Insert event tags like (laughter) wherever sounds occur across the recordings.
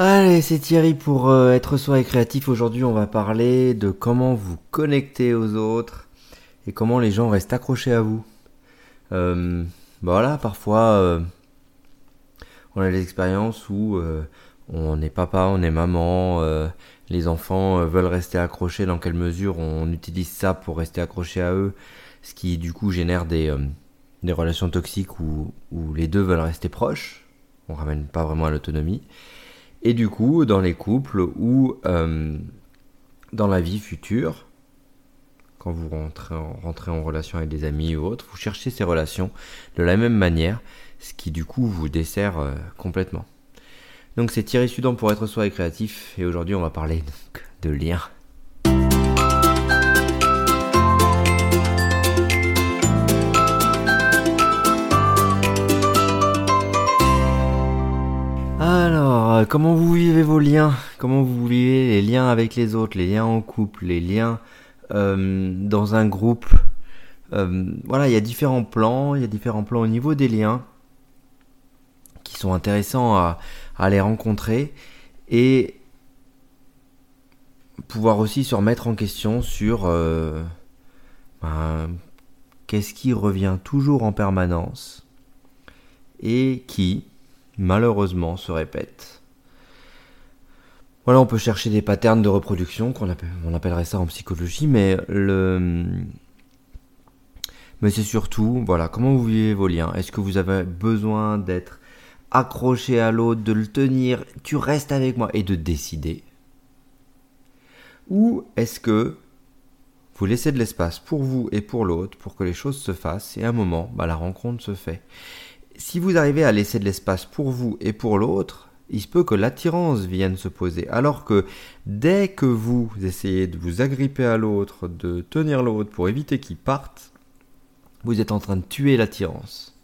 Allez, c'est Thierry pour euh, être soi et créatif. Aujourd'hui, on va parler de comment vous connecter aux autres et comment les gens restent accrochés à vous. Euh, bah voilà, parfois, euh, on a des expériences où euh, on est papa, on est maman, les enfants veulent rester accrochés. Dans quelle mesure on utilise ça pour rester accrochés à eux, ce qui du coup génère des, des relations toxiques où, où les deux veulent rester proches. On ramène pas vraiment à l'autonomie. Et du coup, dans les couples ou euh, dans la vie future, quand vous rentrez en, relation avec des amis ou autres, vous cherchez ces relations de la même manière, ce qui du coup vous dessert euh, complètement. Donc c'est Thierry Sudan pour être soi et créatif, et aujourd'hui on va parler donc de liens. Comment vous vivez vos liens? Comment vous vivez les liens avec les autres, les liens en couple, les liens euh, dans un groupe? Euh, Voilà, il y a différents plans, il y a différents plans au niveau des liens qui sont intéressants à, les rencontrer et pouvoir aussi se remettre en question sur euh, ben, qu'est-ce qui revient toujours en permanence et qui, malheureusement, se répète. Voilà, on peut chercher des patterns de reproduction, qu'on appelle, on appellerait ça en psychologie, mais le, c'est surtout, voilà, comment vous vivez vos liens? Est-ce que vous avez besoin d'être accroché à l'autre, de le tenir, tu restes avec moi et de décider. Ou est-ce que vous laissez de l'espace pour vous et pour l'autre pour que les choses se fassent et à un moment, bah, la rencontre se fait? Si vous arrivez à laisser de l'espace pour vous et pour l'autre, il se peut que l'attirance vienne se poser. Alors que dès que vous essayez de vous agripper à l'autre, de tenir l'autre pour éviter qu'il parte, vous êtes en train de tuer l'attirance.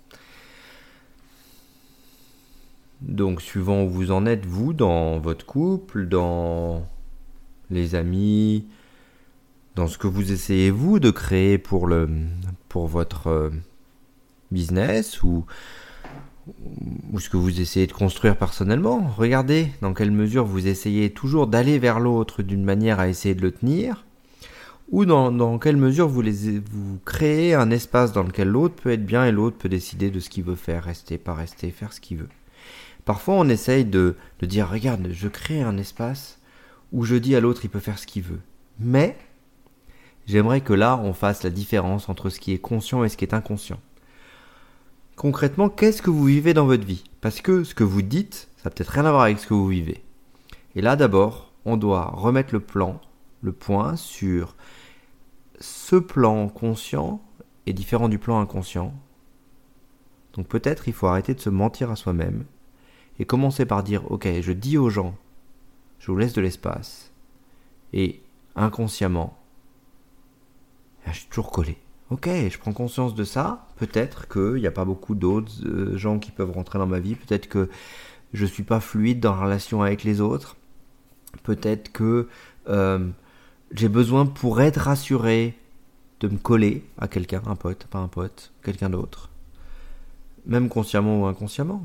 Donc suivant où vous en êtes, vous, dans votre couple, dans les amis, dans ce que vous essayez, vous, de créer pour, le, pour votre euh, business ou ou ce que vous essayez de construire personnellement. Regardez dans quelle mesure vous essayez toujours d'aller vers l'autre d'une manière à essayer de le tenir, ou dans, dans quelle mesure vous, vous créez un espace dans lequel l'autre peut être bien et l'autre peut décider de ce qu'il veut faire, rester, pas rester, faire ce qu'il veut. Parfois on essaye de, de dire, regarde, je crée un espace où je dis à l'autre il peut faire ce qu'il veut. Mais j'aimerais que là on fasse la différence entre ce qui est conscient et ce qui est inconscient concrètement, qu'est-ce que vous vivez dans votre vie? Parce que ce que vous dites, ça n'a peut-être rien à voir avec ce que vous vivez. Et là, d'abord, on doit remettre le plan, le point sur ce plan conscient est différent du plan inconscient. Donc peut-être il faut arrêter de se mentir à soi-même et commencer par dire ok, je dis aux gens, je vous laisse de l'espace. Et inconsciemment, je suis toujours collé. Ok, je prends conscience de ça. Peut-être qu'il n'y a pas beaucoup d'autres euh, gens qui peuvent rentrer dans ma vie. Peut-être que je suis pas fluide dans la relation avec les autres. Peut-être que euh, j'ai besoin pour être rassuré de me coller à quelqu'un, un pote, pas un pote, quelqu'un d'autre. Même consciemment ou inconsciemment.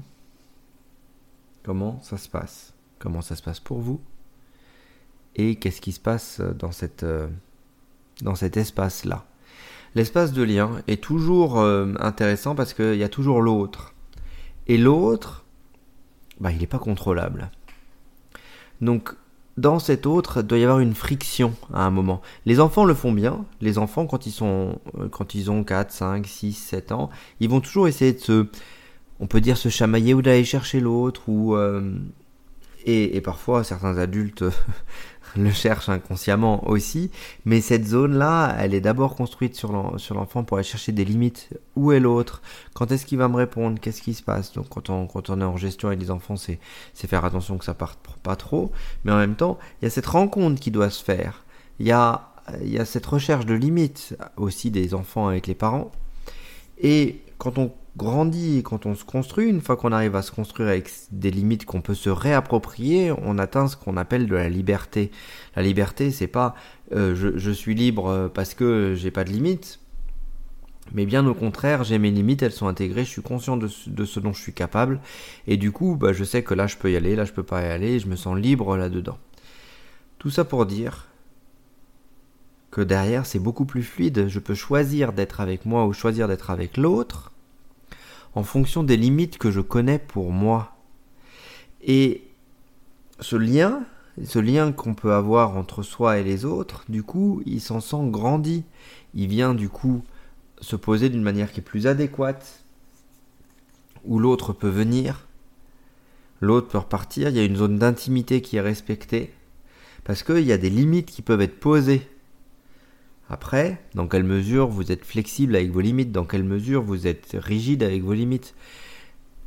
Comment ça se passe? Comment ça se passe pour vous? Et qu'est-ce qui se passe dans, cette, euh, dans cet espace-là? L'espace de lien est toujours euh, intéressant parce qu'il y a toujours l'autre. Et l'autre, bah, il n'est pas contrôlable. Donc, dans cet autre, il doit y avoir une friction à un moment. Les enfants le font bien. Les enfants, quand ils, sont, euh, quand ils ont 4, 5, 6, 7 ans, ils vont toujours essayer de se, on peut dire, se chamailler ou d'aller chercher l'autre. euh, et, parfois, certains adultes (laughs) le cherche inconsciemment aussi, mais cette zone-là, elle est d'abord construite sur l'enfant pour aller chercher des limites. Où est l'autre Quand est-ce qu'il va me répondre Qu'est-ce qui se passe Donc quand on, est en gestion avec les enfants, c'est faire attention que ça parte pas trop, mais en même temps, il y a cette rencontre qui doit se faire. Il y a, il y a cette recherche de limites aussi des enfants avec les parents. Et quand on grandit, quand on se construit, une fois qu'on arrive à se construire avec des limites qu'on peut se réapproprier, on atteint ce qu'on appelle de la liberté. La liberté, c'est pas euh, je, suis libre parce que j'ai pas de limites. Mais bien au contraire, j'ai mes limites, elles sont intégrées, je suis conscient de ce, dont je suis capable, et du coup, bah, je sais que là je peux y aller, là je peux pas y aller, je me sens libre là-dedans. Tout ça pour dire que derrière c'est beaucoup plus fluide, je peux choisir d'être avec moi ou choisir d'être avec l'autre en fonction des limites que je connais pour moi. Et ce lien, ce lien qu'on peut avoir entre soi et les autres, du coup, il s'en sent grandi. Il vient du coup se poser d'une manière qui est plus adéquate, où l'autre peut venir, l'autre peut repartir, il y a une zone d'intimité qui est respectée, parce qu'il y a des limites qui peuvent être posées. Après, dans quelle mesure vous êtes flexible avec vos limites, dans quelle mesure vous êtes rigide avec vos limites,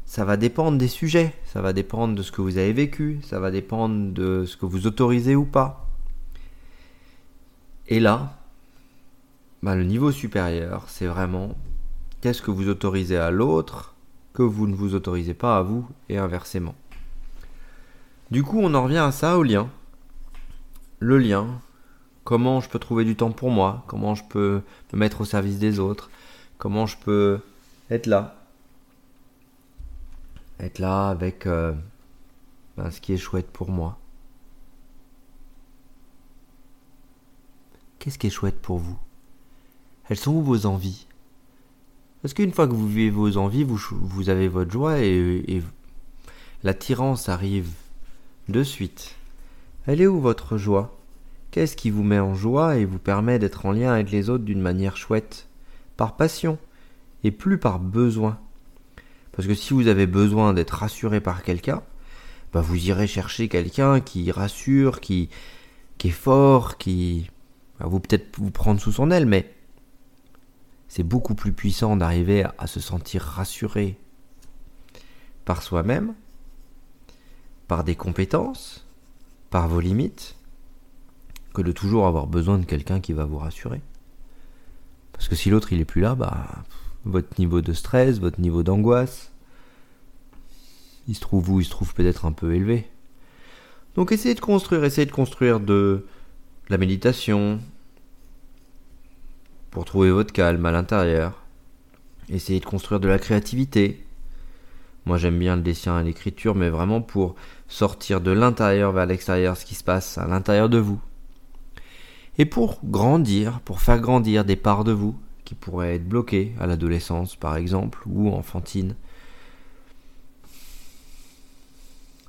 ça va dépendre des sujets, ça va dépendre de ce que vous avez vécu, ça va dépendre de ce que vous autorisez ou pas. Et là, bah, le niveau supérieur, c'est vraiment qu'est-ce que vous autorisez à l'autre que vous ne vous autorisez pas à vous et inversement. Du coup, on en revient à ça, au lien. Le lien, comment je peux trouver du temps pour moi, comment je peux me mettre au service des autres, comment je peux être là? Être là avec euh, ben, ce qui est chouette pour moi. Qu'est-ce qui est chouette pour vous? Elles sont où vos envies? Parce qu'une fois que vous vivez vos envies, vous, vous avez votre joie et, l'attirance arrive de suite. Elle est où votre joie? Qu'est-ce qui vous met en joie et vous permet d'être en lien avec les autres d'une manière chouette? Par passion et plus par besoin. Parce que si vous avez besoin d'être rassuré par quelqu'un, bah vous irez chercher quelqu'un qui rassure, qui, est fort, qui va vous peut-être vous prendre sous son aile, mais c'est beaucoup plus puissant d'arriver à se sentir rassuré par soi-même, par des compétences, par vos limites, que de toujours avoir besoin de quelqu'un qui va vous rassurer. Parce que si l'autre il est plus là, bah votre niveau de stress, votre niveau d'angoisse, il se trouve où? Il se trouve peut-être un peu élevé. Donc essayez de construire, essayez de construire de la méditation, pour trouver votre calme à l'intérieur. Essayez de construire de la créativité. Moi j'aime bien le dessin et l'écriture, mais vraiment pour sortir de l'intérieur vers l'extérieur ce qui se passe à l'intérieur de vous. Et pour grandir, pour faire grandir des parts de vous qui pourraient être bloquées à l'adolescence par exemple, ou enfantine,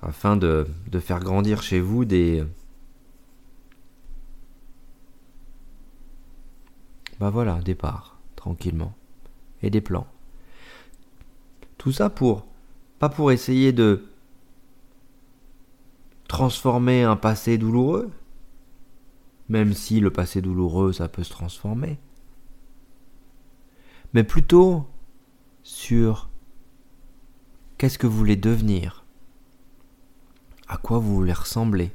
afin de, faire grandir chez vous des, Bah voilà, départ, tranquillement. Et des plans. Tout ça pour, pas pour essayer de transformer un passé douloureux, même si le passé douloureux, ça peut se transformer, mais plutôt sur qu'est-ce que vous voulez devenir, à quoi vous voulez ressembler?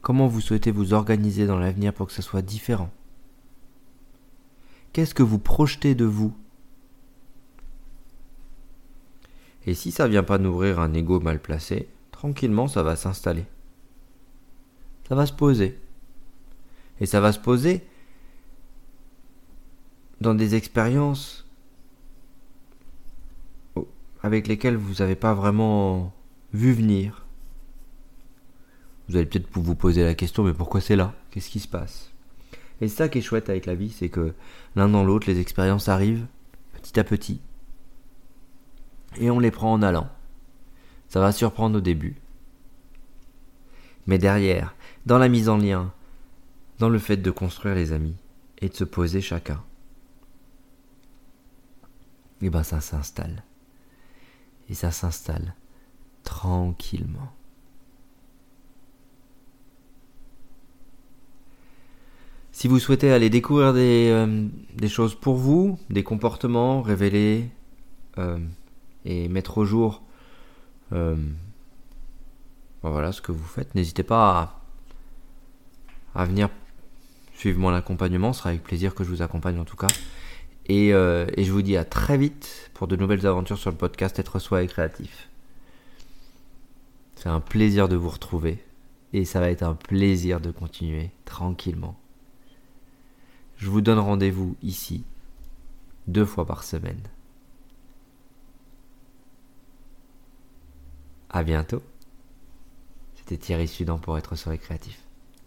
Comment vous souhaitez vous organiser dans l'avenir pour que ce soit différent? Qu'est-ce que vous projetez de vous? Et si ça vient pas nourrir un ego mal placé, tranquillement ça va s'installer. Ça va se poser. Et ça va se poser dans des expériences avec lesquelles vous n'avez pas vraiment vu venir. Vous allez peut-être vous poser la question, mais pourquoi c'est là? Qu'est-ce qui se passe? Et ça qui est chouette avec la vie, c'est que l'un dans l'autre, les expériences arrivent petit à petit. Et on les prend en allant. Ça va surprendre au début. Mais derrière, dans la mise en lien, dans le fait de construire les amis et de se poser chacun, et eh ben ça s'installe. Et ça s'installe tranquillement. Si vous souhaitez aller découvrir des, euh, choses pour vous, des comportements, révéler euh, et mettre au jour euh, ben voilà ce que vous faites, n'hésitez pas à, venir suivre mon accompagnement, ce sera avec plaisir que je vous accompagne en tout cas. Et, et, je vous dis à très vite pour de nouvelles aventures sur le podcast Être Soi et Créatif. C'est un plaisir de vous retrouver et ça va être un plaisir de continuer tranquillement Je vous donne rendez-vous ici, deux fois par semaine. À bientôt. C'était Thierry Sudan pour être sur les créatifs.